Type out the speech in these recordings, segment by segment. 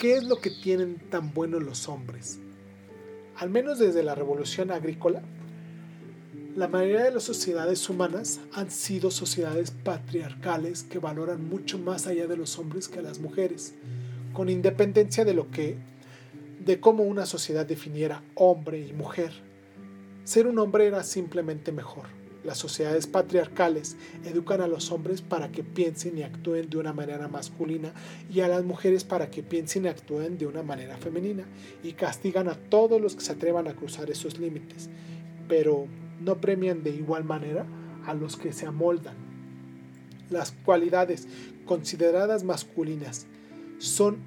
¿qué es lo que tienen tan bueno los hombres? Al menos desde la revolución agrícola, la mayoría de las sociedades humanas han sido sociedades patriarcales que valoran mucho más allá de los hombres que a las mujeres, con independencia de lo que de cómo una sociedad definiera hombre y mujer. Ser un hombre era simplemente mejor. Las sociedades patriarcales educan a los hombres para que piensen y actúen de una manera masculina y a las mujeres para que piensen y actúen de una manera femenina y castigan a todos los que se atrevan a cruzar esos límites. Pero no premian de igual manera a los que se amoldan. Las cualidades consideradas masculinas son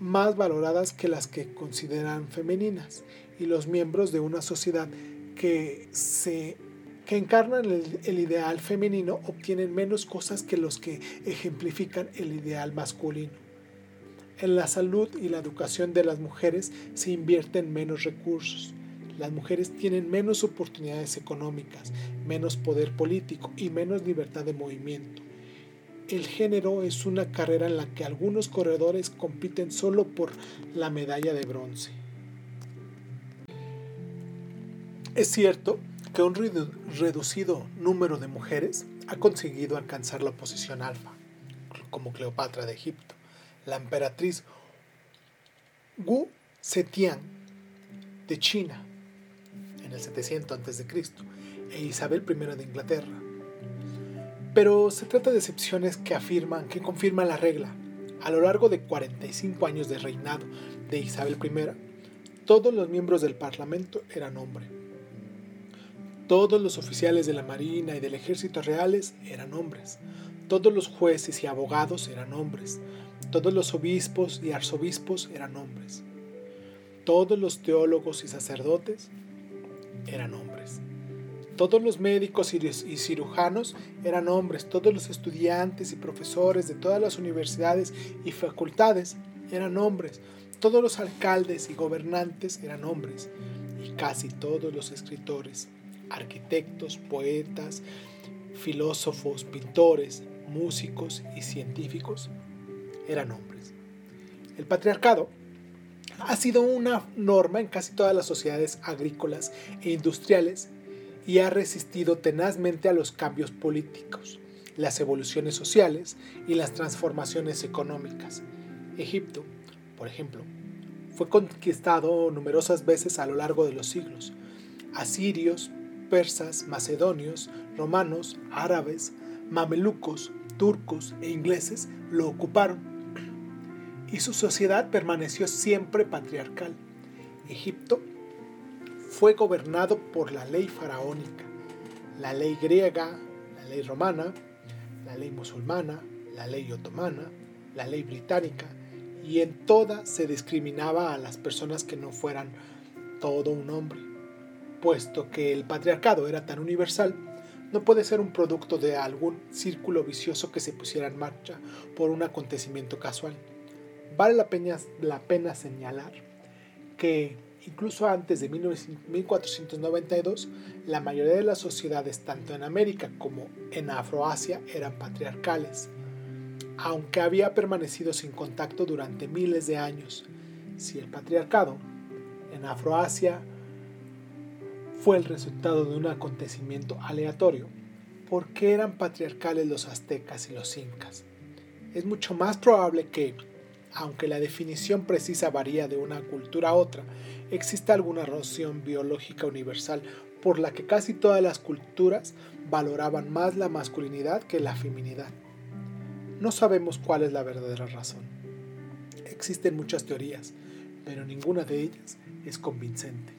más valoradas que las que consideran femeninas y los miembros de una sociedad que se que encarnan el, ideal femenino obtienen menos cosas que los que ejemplifican el ideal masculino. En la salud y la educación de las mujeres se invierten menos recursos las mujeres tienen menos oportunidades económicas, menos poder político y menos libertad de movimiento. El género es una carrera en la que algunos corredores compiten solo por la medalla de bronce. Es cierto que un reducido número de mujeres ha conseguido alcanzar la posición alfa, como Cleopatra de Egipto, la emperatriz Wu Zetian de China, en el 700 a.C., e Isabel I de Inglaterra. Pero se trata de excepciones que afirman, que confirman la regla. A lo largo de 45 años de reinado de Isabel I, todos los miembros del Parlamento eran hombres. Todos los oficiales de la Marina y del Ejército reales eran hombres. Todos los jueces y abogados eran hombres. Todos los obispos y arzobispos eran hombres. Todos los teólogos y sacerdotes eran hombres. Todos los médicos y cirujanos eran hombres, todos los estudiantes y profesores de todas las universidades y facultades eran hombres, todos los alcaldes y gobernantes eran hombres, y casi todos los escritores, arquitectos, poetas, filósofos, pintores, músicos y científicos eran hombres. El patriarcado ha sido una norma en casi todas las sociedades agrícolas e industriales y ha resistido tenazmente a los cambios políticos, las evoluciones sociales y las transformaciones económicas. Egipto, por ejemplo, fue conquistado numerosas veces a lo largo de los siglos. Asirios, persas, macedonios, romanos, árabes, mamelucos, turcos e ingleses lo ocuparon y su sociedad permaneció siempre patriarcal. Egipto fue gobernado por la ley faraónica, la ley griega, la ley romana, la ley musulmana, la ley otomana, la ley británica, y en toda se discriminaba a las personas que no fueran todo un hombre. Puesto que el patriarcado era tan universal, no puede ser un producto de algún círculo vicioso que se pusiera en marcha por un acontecimiento casual. Vale la pena, la pena señalar que incluso antes de 1492, la mayoría de las sociedades, tanto en América como en Afroasia, eran patriarcales, aunque había permanecido sin contacto durante miles de años. Si el patriarcado en Afroasia fue el resultado de un acontecimiento aleatorio, ¿por qué eran patriarcales los aztecas y los incas? Es mucho más probable que aunque la definición precisa varía de una cultura a otra, existe alguna razón biológica universal por la que casi todas las culturas valoraban más la masculinidad que la feminidad. No sabemos cuál es la verdadera razón. Existen muchas teorías, pero ninguna de ellas es convincente.